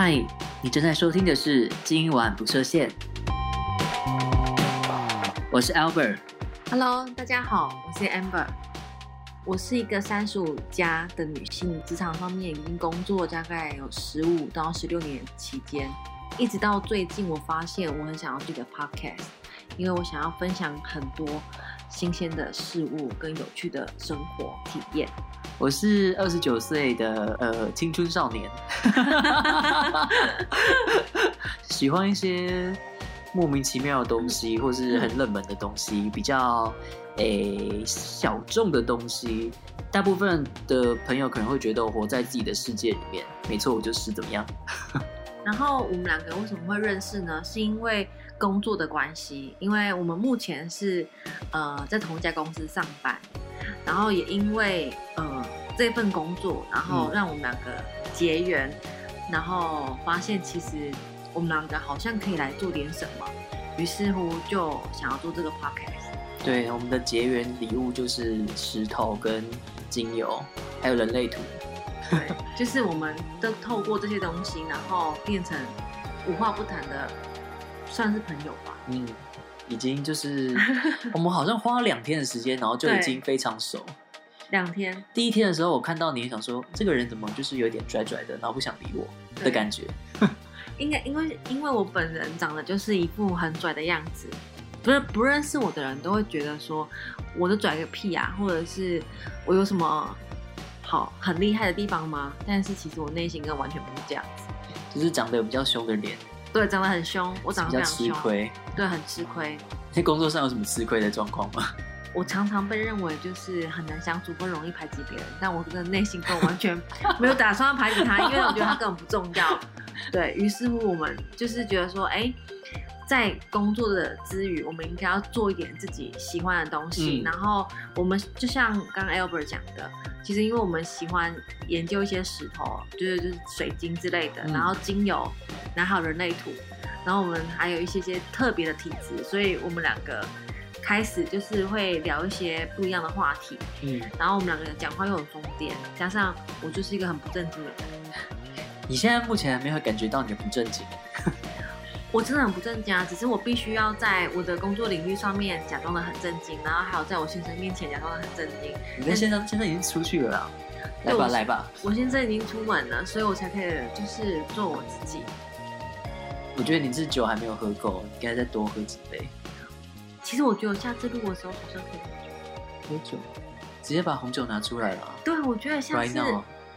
嗨，你正在收听的是今晚不设限。我是 Albert。Hello，大家好，我是 Amber。我是一个三十五加的女性，职场方面已经工作大概有十五到十六年期间，一直到最近，我发现我很想要这个 podcast，因为我想要分享很多新鲜的事物跟有趣的生活体验。我是二十九岁的呃青春少年，喜欢一些莫名其妙的东西，或是很冷门的东西，比较诶小众的东西。大部分的朋友可能会觉得我活在自己的世界里面，没错，我就是怎么样。然后我们两个为什么会认识呢？是因为工作的关系，因为我们目前是呃在同一家公司上班。然后也因为呃这份工作，然后让我们两个结缘，嗯、然后发现其实我们两个好像可以来做点什么，于是乎就想要做这个 podcast。对，我们的结缘礼物就是石头跟精油，还有人类图。对，就是我们都透过这些东西，然后变成无话不谈的，算是朋友吧。嗯。已经就是 我们好像花了两天的时间，然后就已经非常熟。两天。第一天的时候，我看到你，想说这个人怎么就是有点拽拽的，然后不想理我的感觉。应该因为因为我本人长得就是一副很拽的样子，不是不认识我的人都会觉得说我的拽个屁啊，或者是我有什么好很厉害的地方吗？但是其实我内心根本完全不是这样子，就是长得比较凶的脸。对，长得很凶，我长得非常凶，比较吃亏。对，很吃亏。在 工作上有什么吃亏的状况吗？我常常被认为就是很难相处，不容易排挤别人。但我的内心跟我完全没有打算要排挤他，因为我觉得他根本不重要。对，于是乎，我们就是觉得说，哎，在工作的之余，我们应该要做一点自己喜欢的东西。嗯、然后我们就像刚刚 Albert 讲的，其实因为我们喜欢研究一些石头，就是就是水晶之类的，嗯、然后精油，然后人类图。然后我们还有一些些特别的体质，所以我们两个开始就是会聊一些不一样的话题。嗯，然后我们两个人讲话又很疯癫，加上我就是一个很不正经的人。你现在目前还没有感觉到你的不正经？我真的很不正经啊，只是我必须要在我的工作领域上面假装的很正经，然后还有在我先生面前假装的很正经。你跟先生现在已经出去了啦，来吧来吧。我先生已经出门了，所以我才可以就是做我自己。我觉得你这酒还没有喝够，你应该再多喝几杯。其实我觉得我下次录的时候好像可以喝酒。喝酒？直接把红酒拿出来了。对，我觉得下次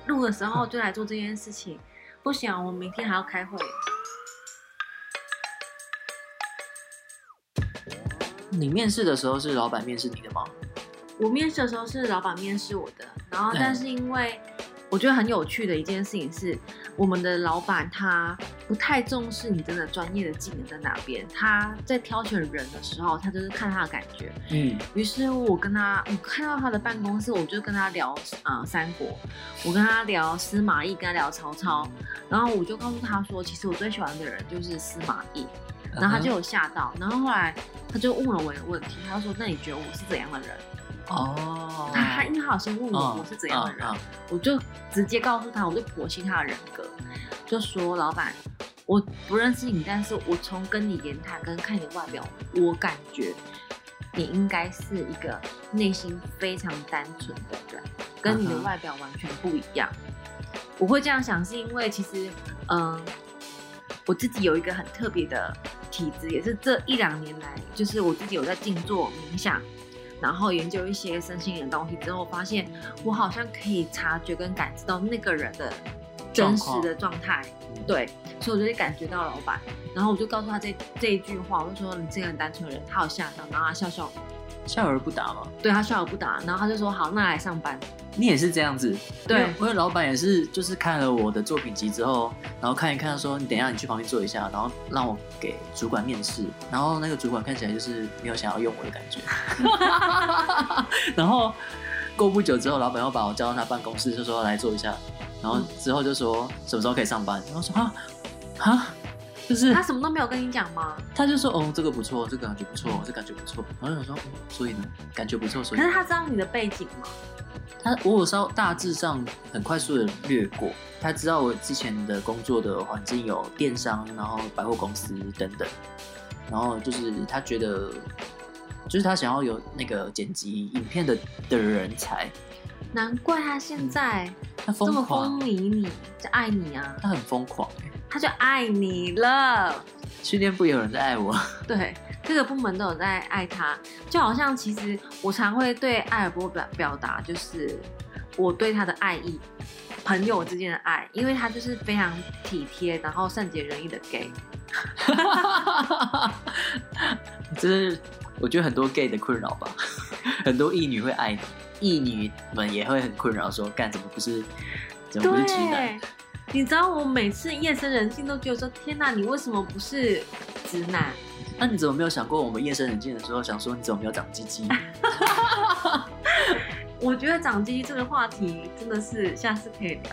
录的时候就来做这件事情。不行，我明天还要开会。你面试的时候是老板面试你的吗？我面试的时候是老板面试我的，然后但是因为。我觉得很有趣的一件事情是，我们的老板他不太重视你真的专业的技能在哪边。他在挑选人的时候，他就是看他的感觉。嗯。于是我跟他，我看到他的办公室，我就跟他聊啊、呃、三国，我跟他聊司马懿，跟他聊曹操。然后我就告诉他说，其实我最喜欢的人就是司马懿。然后他就有吓到，然后后来他就问了我一个问题，他说：“那你觉得我是怎样的人？”哦，他他因为他好像问我我是怎样的人，我就直接告诉他，我就剖析他的人格，就说老板，我不认识你，但是我从跟你言谈跟看你的外表，我感觉你应该是一个内心非常单纯的人，跟你的外表完全不一样。我会这样想，是因为其实，嗯，我自己有一个很特别的体质，也是这一两年来，就是我自己有在静坐冥想。然后研究一些身心灵的东西之后，发现我好像可以察觉跟感知到那个人的真实的状态，对，所以我就感觉到老板，然后我就告诉他这这一句话，我就说你这个很单纯的人，他有吓到，然后他笑笑，笑而不答嘛，对，他笑而不答，然后他就说好，那来上班。你也是这样子，对，我的老板也是，就是看了我的作品集之后，然后看一看，说你等一下你去旁边坐一下，然后让我给主管面试，然后那个主管看起来就是没有想要用我的感觉 然后过不久之后，老板又把我叫到他办公室，就说来坐一下，然后之后就说什么时候可以上班，然后说啊啊，就是他什么都没有跟你讲吗？他就说哦，这个不错，这个感觉不错，这个、感觉不错。然后想说，嗯，所以呢，感觉不错，所以。可是他知道你的背景吗？他我有稍大致上很快速的略过，他知道我之前的工作的环境有电商，然后百货公司等等，然后就是他觉得，就是他想要有那个剪辑影片的的人才。难怪他现在他这么风靡你，就爱你啊！他很疯狂，他就爱你了。训练部也有人在爱我，对，各个部门都有在爱他。就好像其实我常会对艾尔波表表达，就是我对他的爱意，朋友之间的爱，因为他就是非常体贴，然后善解人意的 gay。这是我觉得很多 gay 的困扰吧，很多异女会爱你。异女们也会很困扰，说干怎么不是，怎么不是直男？你知道我每次夜深人静都觉得说，天哪，你为什么不是直男？那你怎么没有想过，我们夜深人静的时候想说，你怎么没有长鸡鸡？我觉得长鸡鸡这个话题真的是下次可以聊。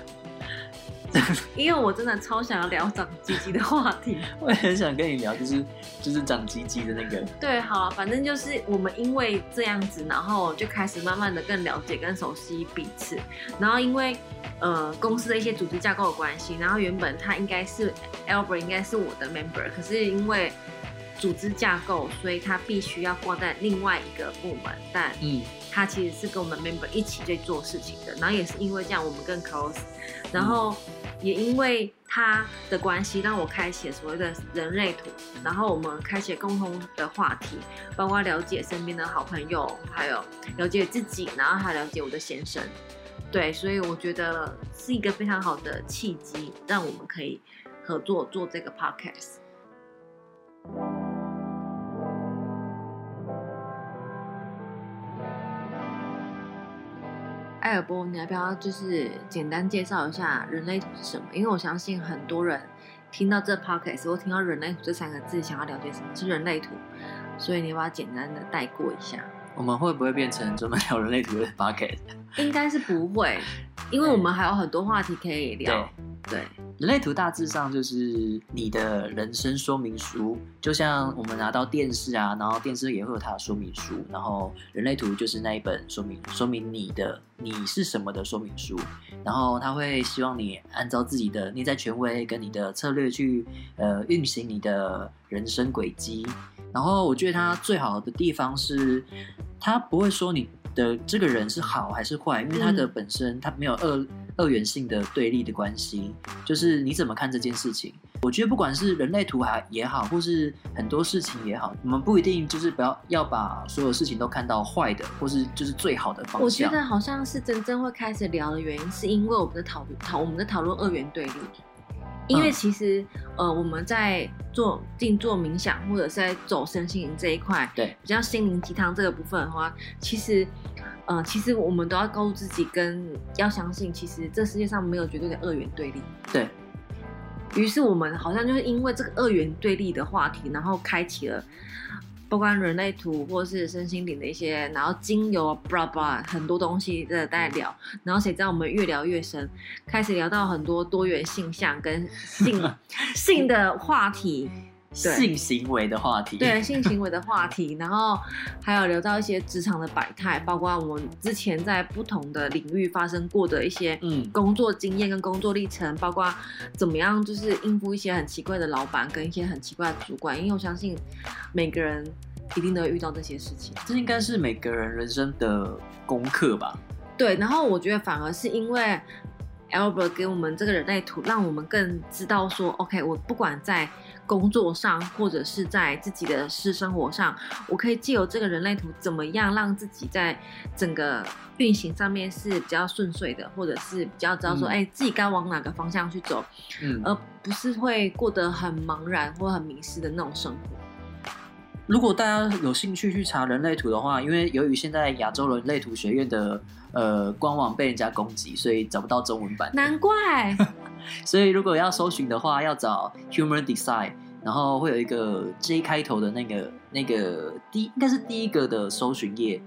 因为我真的超想要聊长鸡鸡的话题，我也很想跟你聊，就是就是长鸡鸡的那个。对，好，反正就是我们因为这样子，然后就开始慢慢的更了解、更熟悉彼此。然后因为呃公司的一些组织架构的关系，然后原本他应该是 Albert 应该是我的 member，可是因为组织架构，所以他必须要挂在另外一个部门。但嗯，他其实是跟我们 member 一起在做事情的。然后也是因为这样，我们更 close。然后。嗯也因为他的关系，让我开启了所谓的人类图，然后我们开启共同的话题，包括了解身边的好朋友，还有了解自己，然后还了解我的先生。对，所以我觉得是一个非常好的契机，让我们可以合作做这个 podcast。艾尔波，你要不要就是简单介绍一下人类图是什么？因为我相信很多人听到这 podcast，或听到人类图这三个字，想要了解什么是人类图，所以你要不要简单的带过一下？我们会不会变成专门聊人类图的 podcast？应该是不会，因为我们还有很多话题可以聊。对。对人类图大致上就是你的人生说明书，就像我们拿到电视啊，然后电视也会有它的说明书，然后人类图就是那一本说明说明你的你是什么的说明书，然后他会希望你按照自己的内在权威跟你的策略去呃运行你的人生轨迹，然后我觉得它最好的地方是，它不会说你的这个人是好还是坏，因为他的本身他没有二。二元性的对立的关系，就是你怎么看这件事情？我觉得不管是人类图还也好，或是很多事情也好，我们不一定就是不要要把所有事情都看到坏的，或是就是最好的方向。我觉得好像是真正会开始聊的原因，是因为我们的讨论讨我们的讨论二元对立。因为其实呃我们在做静坐冥想，或者是在走身心灵这一块，对比较心灵鸡汤这个部分的话，其实。呃，其实我们都要告诉自己，跟要相信，其实这世界上没有绝对的二元对立。对。于是我们好像就是因为这个二元对立的话题，然后开启了，不管人类图或是身心灵的一些，然后精油，blah blah，很多东西在在聊。然后谁知道我们越聊越深，开始聊到很多多元性向跟性 性的话题。性行为的话题，对性行为的话题，然后还有聊到一些职场的百态，包括我们之前在不同的领域发生过的一些嗯。工作经验跟工作历程，包括怎么样就是应付一些很奇怪的老板跟一些很奇怪的主管，因为我相信每个人一定都会遇到这些事情，这应该是每个人人生的功课吧？对，然后我觉得反而是因为 Albert 给我们这个人类图，让我们更知道说，OK，我不管在工作上，或者是在自己的私生活上，我可以借由这个人类图，怎么样让自己在整个运行上面是比较顺遂的，或者是比较知道说，哎、嗯欸，自己该往哪个方向去走，嗯，而不是会过得很茫然或很迷失的那种生活。如果大家有兴趣去查人类图的话，因为由于现在亚洲人类图学院的呃官网被人家攻击，所以找不到中文版。难怪。所以如果要搜寻的话，要找 Human Design，然后会有一个 J 开头的那个那个第应该是第一个的搜寻页，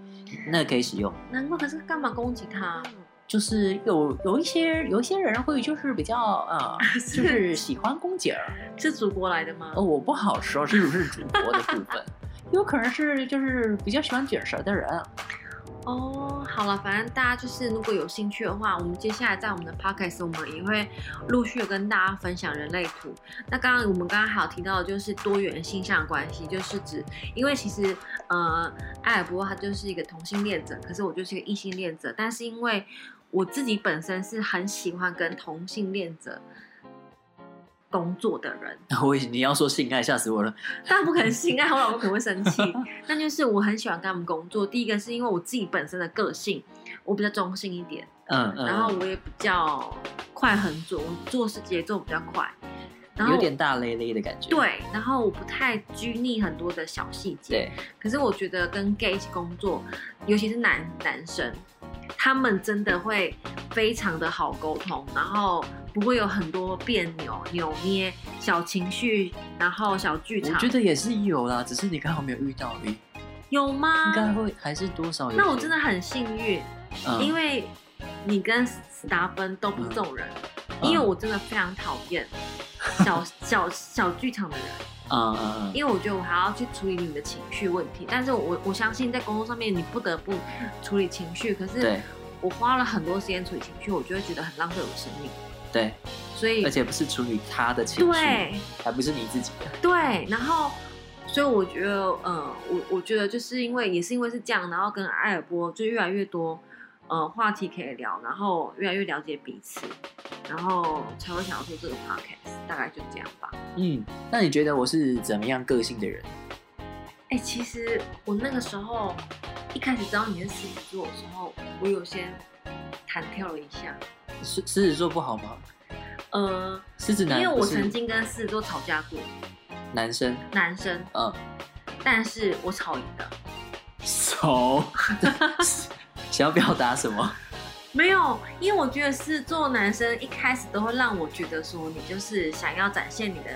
那个可以使用。难怪，可是干嘛攻击他？就是有有一些有一些人会就是比较呃，就是喜欢公姐儿，是祖国来的吗？哦，我不好说是不是祖国的部分，有可能是就是比较喜欢卷舌的人。哦，好了，反正大家就是如果有兴趣的话，我们接下来在我们的 podcast 我们也会陆续的跟大家分享人类图。那刚刚我们刚刚还有提到的就是多元性向关系，就是指因为其实呃艾尔波他就是一个同性恋者，可是我就是一个异性恋者，但是因为我自己本身是很喜欢跟同性恋者。工作的人，我你要说性爱，吓死我了。当然不可能性爱，我老公可能会生气。那就是我很喜欢跟他们工作。第一个是因为我自己本身的个性，我比较中性一点，嗯，嗯，然后我也比较快很准，我做事节奏比较快，然后有点大咧咧的感觉。对，然后我不太拘泥很多的小细节。对，可是我觉得跟 gay 一起工作，尤其是男男生。他们真的会非常的好沟通，然后不会有很多别扭、扭捏、小情绪，然后小剧场。我觉得也是有啦，只是你刚好没有遇到而已。有吗？应该会还是多少有。那我真的很幸运，嗯、因为你跟史达芬都不是这种人，嗯、因为我真的非常讨厌小小小剧场的人。嗯嗯嗯。因为我觉得我还要去处理你的情绪问题，但是我我相信在工作上面你不得不处理情绪，可是我花了很多时间处理情绪，我就会觉得很浪费我的生命。对，所以而且不是处理他的情绪，对，还不是你自己的。对，然后所以我觉得，呃，我我觉得就是因为也是因为是这样，然后跟艾尔波就越来越多呃话题可以聊，然后越来越了解彼此。然后才会想要做这个 podcast，大概就这样吧。嗯，那你觉得我是怎么样个性的人？哎、欸，其实我那个时候一开始知道你是狮子座的时候，我有先弹跳了一下。狮狮子座不好吗？呃，狮子男，因为我曾经跟狮子座吵架过。男生。男生。嗯。但是我吵赢了。吵？想要表达什么？没有，因为我觉得狮子座男生一开始都会让我觉得说，你就是想要展现你的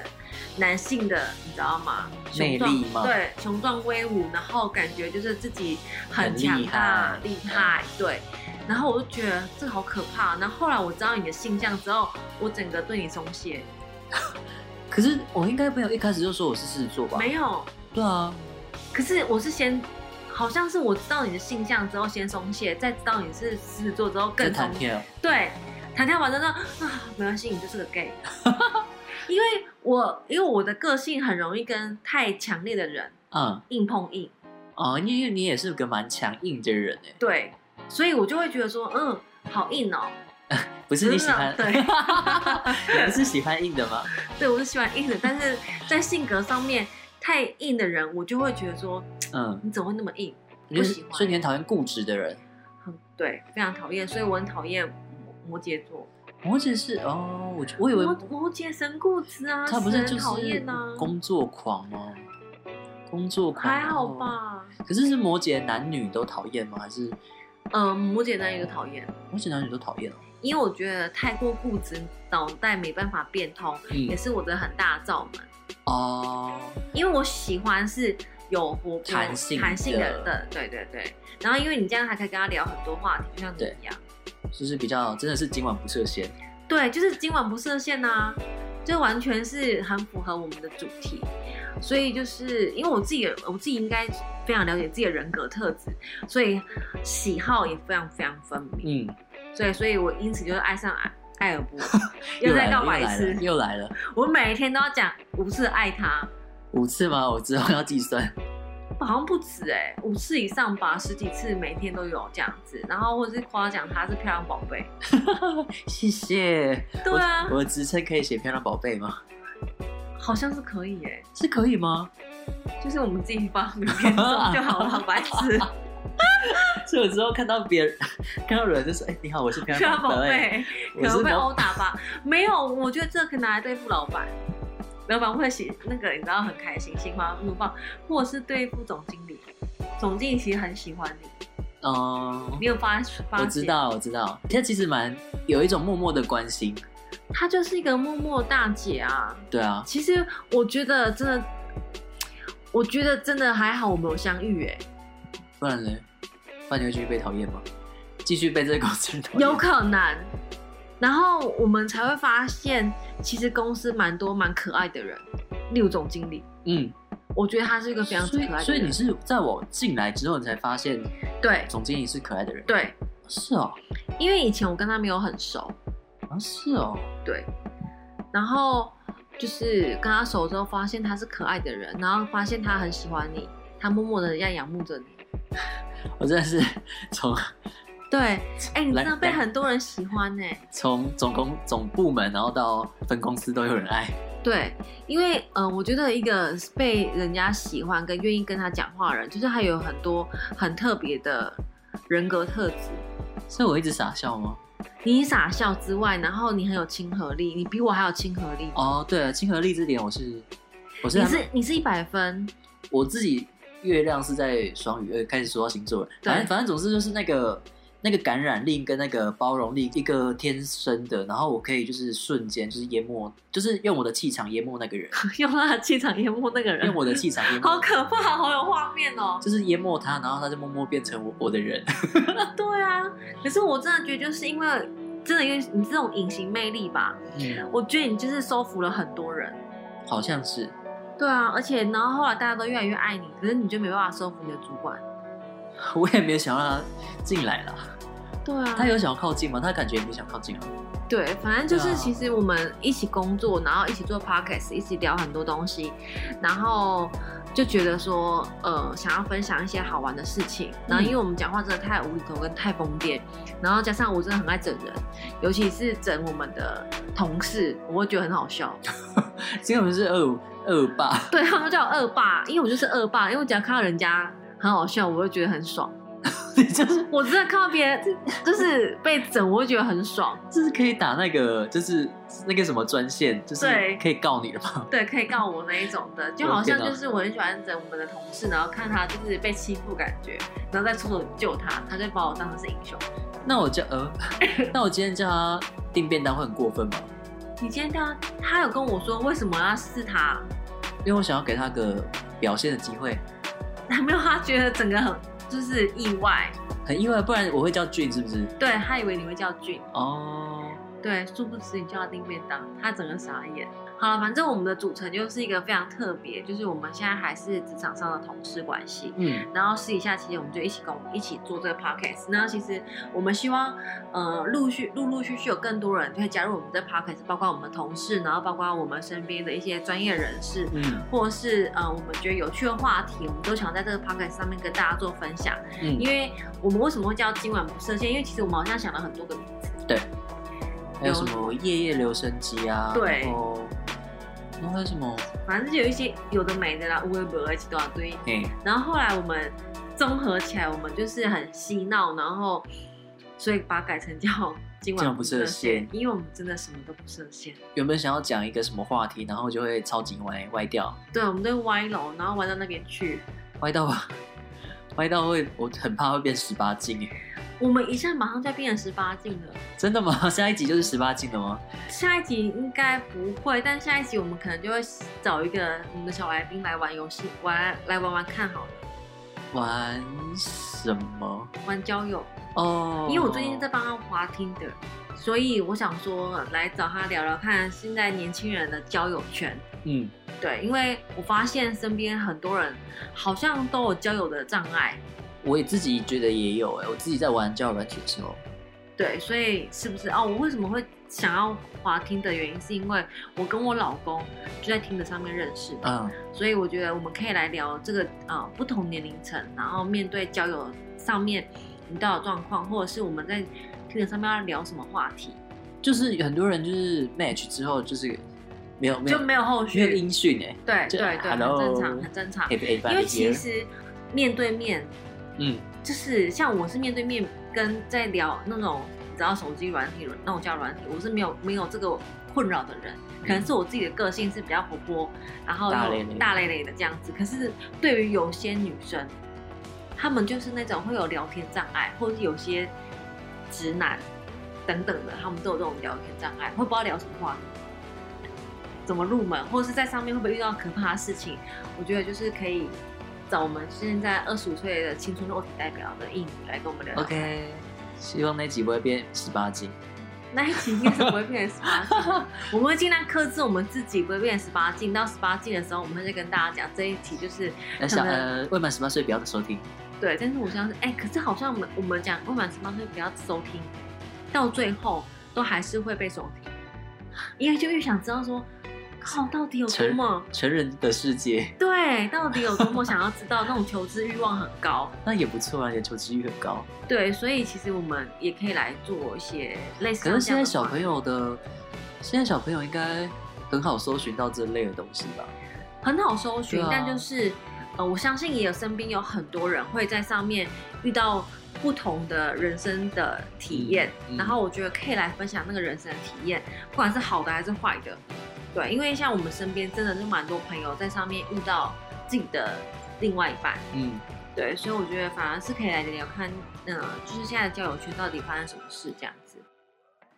男性的，你知道吗？魅力吗？对，雄壮威武，然后感觉就是自己很强大、厉害，厉害。对，然后我就觉得这好可怕。然后后来我知道你的性向之后，我整个对你松懈。可是我应该没有一开始就说我是狮子座吧？没有。对啊。可是我是先。好像是我知道你的性向之后先松懈，再知道你是狮子座之后更松懈。对，弹跳完之后啊，没关系，你就是个 gay。因为我因为我的个性很容易跟太强烈的人嗯硬碰硬。哦，因为你也是个蛮强硬的人哎。对，所以我就会觉得说，嗯，好硬哦。不是你喜欢？对，你不是喜欢硬的吗？对，我是喜欢硬的，但是在性格上面。太硬的人，我就会觉得说，嗯，你怎么会那么硬？不喜欢，所以你很讨厌固执的人。很对，非常讨厌，所以我很讨厌摩羯座。摩羯是哦，我我以为摩摩羯神固执啊，他不是就是工作狂吗？工作狂还好吧？可是是摩羯男女都讨厌吗？还是嗯，摩羯男女都讨厌，摩羯男女都讨厌。因为我觉得太过固执，脑袋没办法变通，也是我的很大的罩门。哦，因为我喜欢是有活泼、弹性、弹性的，的，对对对。然后因为你这样还可以跟他聊很多话题，就像你一样，就是比较真的是今晚不设限。对，就是今晚不设限呐、啊，就完全是很符合我们的主题。所以就是因为我自己，我自己应该非常了解自己的人格特质，所以喜好也非常非常分明。嗯，所以所以我因此就是爱上爱。艾尔波又在告白一次，又来了。我每一天都要讲五次爱他，五次吗？我之后要计算，好像不止哎、欸，五次以上吧，十几次，每天都有这样子。然后或者是夸奖他是漂亮宝贝，谢谢。对啊，我的职称可以写漂亮宝贝吗？好像是可以哎、欸，是可以吗？就是我们自己发名片就好了，白痴。所以我之后看到别人看到人就说：“哎、欸，你好，我是漂亮宝贝。”可能被殴打吧？没有，我觉得这可以拿来对付老板，老板会写那个，你知道很开心，心花怒放，或者是对付总经理，总经理其实很喜欢你。哦、嗯，你有发发？我知道，我知道，他其实蛮有一种默默的关心。她就是一个默默大姐啊。对啊。其实我觉得真的，我觉得真的还好，我们有相遇哎。不然呢？不然你会继续被讨厌吗？继续被这个公司有可能。然后我们才会发现，其实公司蛮多蛮可爱的人，例如总经理。嗯，我觉得他是一个非常可爱的人。所以，所以你是在我进来之后，你才发现，对，总经理是可爱的人。对，是哦。因为以前我跟他没有很熟。啊，是哦。对。然后就是跟他熟之后，发现他是可爱的人，然后发现他很喜欢你，他默默的在仰慕着你。我真的是从。对，哎、欸，你真的被很多人喜欢呢。从总公总部门，然后到分公司都有人爱。对，因为嗯、呃，我觉得一个被人家喜欢跟愿意跟他讲话的人，就是他有很多很特别的人格特质。所以我一直傻笑吗？你傻笑之外，然后你很有亲和力，你比我还有亲和力。哦，对了，亲和力这点我是，我是你是你是一百分。我自己月亮是在双鱼，呃，开始说到星座了。反正反正总之就是那个。那个感染力跟那个包容力，一个天生的，然后我可以就是瞬间就是淹没，就是用我的气场淹没那个人，用他的气场淹没那个人，用我的气场淹没，好可怕，好有画面哦，就是淹没他，然后他就默默变成我我的人。对啊，可是我真的觉得就是因为真的因为你这种隐形魅力吧，嗯，我觉得你就是收服了很多人，好像是，对啊，而且然后后来大家都越来越爱你，可是你就没办法收服你的主管，我也没有想让他进来了。对啊，他有想要靠近吗？他感觉也不想靠近啊。对，反正就是其实我们一起工作，然后一起做 podcast，一起聊很多东西，然后就觉得说，呃，想要分享一些好玩的事情。然后因为我们讲话真的太无厘头跟太疯癫，然后加上我真的很爱整人，尤其是整我们的同事，我会觉得很好笑。因为我们是恶恶霸，对，他们叫我恶霸，因为我就是恶霸，因为我只要看到人家很好笑，我会觉得很爽。就是我真的看到别人就是被整，我会觉得很爽。就是可以打那个，就是那个什么专线，就是可以告你的吗？对，可以告我那一种的，就好像就是我很喜欢整我们的同事，然后看他就是被欺负感觉，然后再出手救他，他就把我当成是英雄。那我叫呃，那我今天叫他订便当会很过分吗？你今天叫他，他有跟我说为什么要试他？因为我想要给他个表现的机会。还没有，他觉得整个很。就是意外，很意外，不然我会叫俊，是不是？对，他以为你会叫俊哦，对，殊不知你叫他丁便当，他整个傻眼。好了，反正我们的组成就是一个非常特别，就是我们现在还是职场上的同事关系，嗯，然后私底下其实我们就一起共一起做这个 podcast。那其实我们希望，呃，陆续陆陆续续有更多人就会加入我们这 podcast，包括我们同事，然后包括我们身边的一些专业人士，嗯，或者是呃我们觉得有趣的话题，我们都想在这个 podcast 上面跟大家做分享。嗯，因为我们为什么会叫今晚不设限？因为其实我们好像想了很多个名字，对，还有什么夜夜留声机啊，对。然后还有什么？反正就有一些有的没的啦，乌龟博一起多少堆。然后后来我们综合起来，我们就是很嬉闹，然后所以把它改成叫今晚不设限，因为我们真的什么都不设限。原本想要讲一个什么话题，然后就会超级歪歪掉。对，我们都歪楼，然后歪到那边去，歪到吧，歪到会，我很怕会变十八禁。我们一下马上就要变成十八禁了，真的吗？下一集就是十八禁了吗？下一集应该不会，但下一集我们可能就会找一个我们的小来宾来玩游戏，玩来玩玩看好了。玩什么？玩交友哦，因为我最近在帮他滑 Tinder，所以我想说来找他聊聊看现在年轻人的交友圈。嗯，对，因为我发现身边很多人好像都有交友的障碍。我也自己觉得也有哎、欸，我自己在玩交友软体的时候，对，所以是不是哦？我为什么会想要滑听的原因，是因为我跟我老公就在听的上面认识的，嗯，所以我觉得我们可以来聊这个呃不同年龄层，然后面对交友上面遇到的状况，或者是我们在听的上面要聊什么话题，就是很多人就是 match 之后就是没有没有就没有后续，没有音讯哎，对对对，很正常很正常，因为其实面对面。嗯，就是像我是面对面跟在聊那种，你知道手机软体那种叫软体，我是没有没有这个困扰的人，可能是我自己的个性是比较活泼，然后大咧咧。的这样子。可是对于有些女生，她们就是那种会有聊天障碍，或者是有些直男等等的，他们都有这种聊天障碍，会不知道聊什么话。题，怎么入门，或者是在上面会不会遇到可怕的事情？我觉得就是可以。找我们现在二十五岁的青春肉体代表的印来跟我们聊聊。OK，希望那集不会变十八禁。那一集应该是不会变十八禁，我们会尽量克制我们自己，不会变十八禁。到十八禁的时候，我们会再跟大家讲这一集就是小呃未满十八岁不要收听。对，但是我相信，哎、欸，可是好像我们我们讲未满十八岁不要收听，到最后都还是会被收听，因为就越想知道说。靠，到底有多么成人的世界？对，到底有多么想要知道？那种求知欲望很高，那也不错啊，你的求知欲很高。对，所以其实我们也可以来做一些类似。可是现在小朋友的，现在小朋友应该很好搜寻到这类的东西吧？很好搜寻，啊、但就是呃，我相信也有身边有很多人会在上面遇到不同的人生的体验，嗯嗯、然后我觉得可以来分享那个人生的体验，不管是好的还是坏的。对，因为像我们身边真的就蛮多朋友在上面遇到自己的另外一半，嗯，对，所以我觉得反而是可以来聊聊看，嗯，就是现在交友圈到底发生什么事这样子。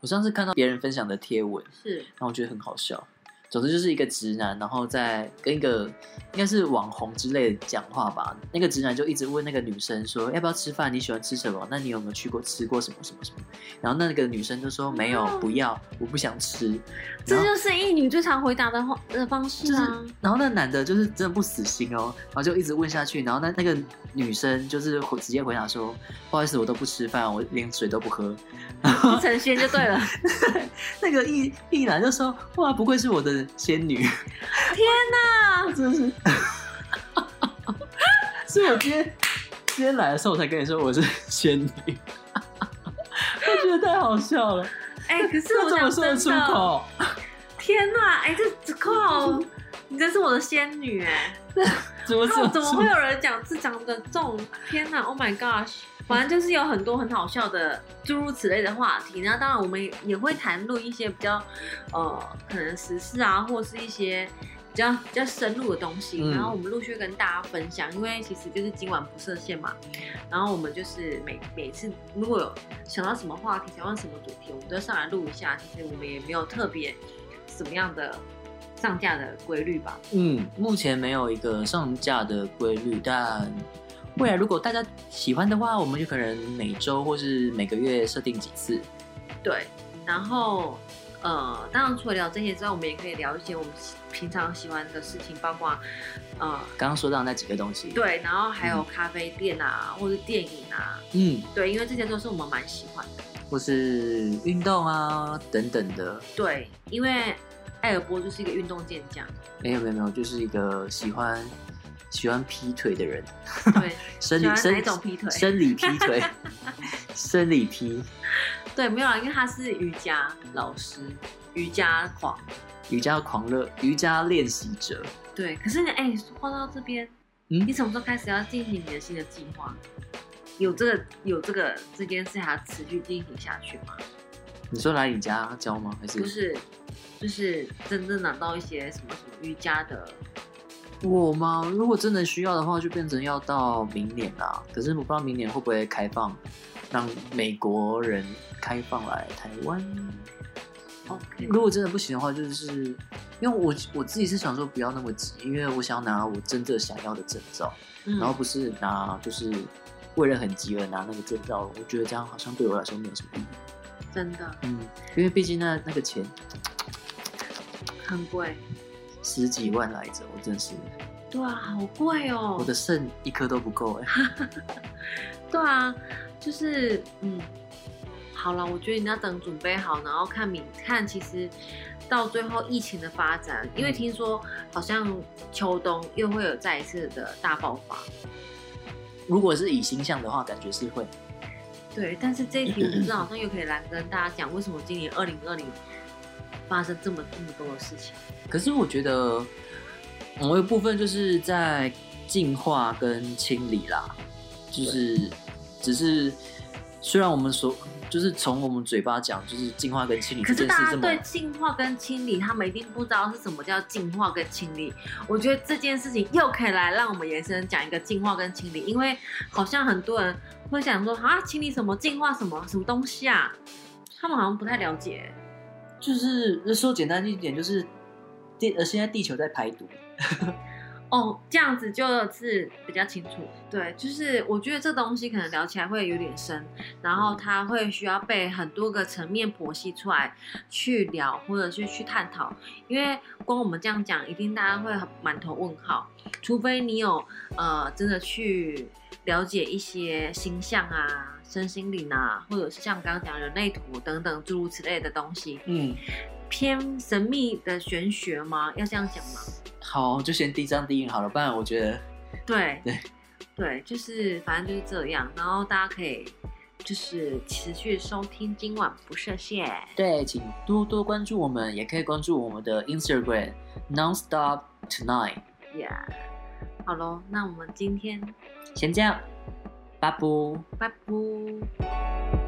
我上次看到别人分享的贴文，是，然后我觉得很好笑。总之就是一个直男，然后在跟一个应该是网红之类的讲话吧。那个直男就一直问那个女生说：“要不要吃饭？你喜欢吃什么？那你有没有去过吃过什么什么什么？”然后那个女生就说：“没有，不要，我不想吃。”这就是一女最常回答的话的方式啊。就是，然后那男的就是真的不死心哦，然后就一直问下去。然后那那个女生就是直接回答说：“不好意思，我都不吃饭，我连水都不喝。”不成仙就对了。那个一一男就说：“哇，不愧是我的。”仙女，天哪，真的是，是我今天今天来的时候我才跟你说我是仙女，我觉得太好笑了。哎、欸，可是我怎么说得出口？天哪，哎、欸，这这靠，你真是我的仙女哎！怎么怎么怎么会有人讲是讲的这种？天哪，Oh my gosh！反正就是有很多很好笑的诸如此类的话题，那当然我们也会谈论一些比较，呃，可能时事啊，或是一些比较比较深入的东西，嗯、然后我们陆续跟大家分享。因为其实就是今晚不设限嘛，然后我们就是每每次如果有想到什么话题，想到什么主题，我们都上来录一下。其实我们也没有特别什么样的上架的规律吧。嗯，目前没有一个上架的规律，但。未来如果大家喜欢的话，我们就可能每周或是每个月设定几次。对，然后呃，当然除了聊这些之外，我们也可以聊一些我们平常喜欢的事情，包括呃刚刚说到那几个东西。对，然后还有咖啡店啊，嗯、或是电影啊。嗯，对，因为这些都是我们蛮喜欢的。或是运动啊等等的。对，因为艾尔波就是一个运动健将。没有没有没有，就是一个喜欢。喜欢劈腿的人，对，生理哪种劈腿？生理劈腿，生理劈。对，没有啊，因为他是瑜伽老师，瑜伽狂，瑜伽狂热，瑜伽练习者。对，可是你哎，话到这边，嗯，你什么时候开始要进行你的新的计划？有这个有这个这件事还要持续进行下去吗？你说来你家教吗？还是不是？就是真正拿到一些什么什么瑜伽的。我吗？如果真的需要的话，就变成要到明年啦。可是我不知道明年会不会开放，让美国人开放来台湾。如果真的不行的话，就是因为我我自己是想说不要那么急，因为我想要拿我真正想要的证照，嗯、然后不是拿就是为了很急而拿那个证照。我觉得这样好像对我来说没有什么意义。真的，嗯，因为毕竟那那个钱很贵。十几万来着，我真是。对啊，好贵哦！我的肾一颗都不够哎。对啊，就是嗯，好了，我觉得你要等准备好，然后看明看，其实到最后疫情的发展，因为听说好像秋冬又会有再一次的大爆发。如果是以星象的话，感觉是会。对，但是这一题我不知道，好像又可以来跟大家讲，为什么今年二零二零发生这么这么多的事情。可是我觉得某一部分就是在净化跟清理啦，就是只是虽然我们所就是从我们嘴巴讲就是净化跟清理，可是大家对净化跟清理，他们一定不知道是什么叫净化跟清理。我觉得这件事情又可以来让我们延伸讲一个净化跟清理，因为好像很多人会想说啊，清理什么，净化什么，什么东西啊？他们好像不太了解。就是说简单一点，就是。地呃，现在地球在排毒，哦，这样子就是比较清楚。对，就是我觉得这东西可能聊起来会有点深，然后它会需要被很多个层面剖析出来去聊，或者是去探讨。因为光我们这样讲，一定大家会满头问号，除非你有呃真的去了解一些星象啊、身心灵啊，或者是像刚刚讲人类图等等诸如此类的东西。嗯。偏神秘的玄学吗？要这样讲吗？好，就先第一张第一好了，不然我觉得，对对对，就是反正就是这样。然后大家可以就是持续收听，今晚不设限。对，请多多关注我们，也可以关注我们的 Instagram Nonstop Tonight。Yeah，好喽，那我们今天先这样，拜拜。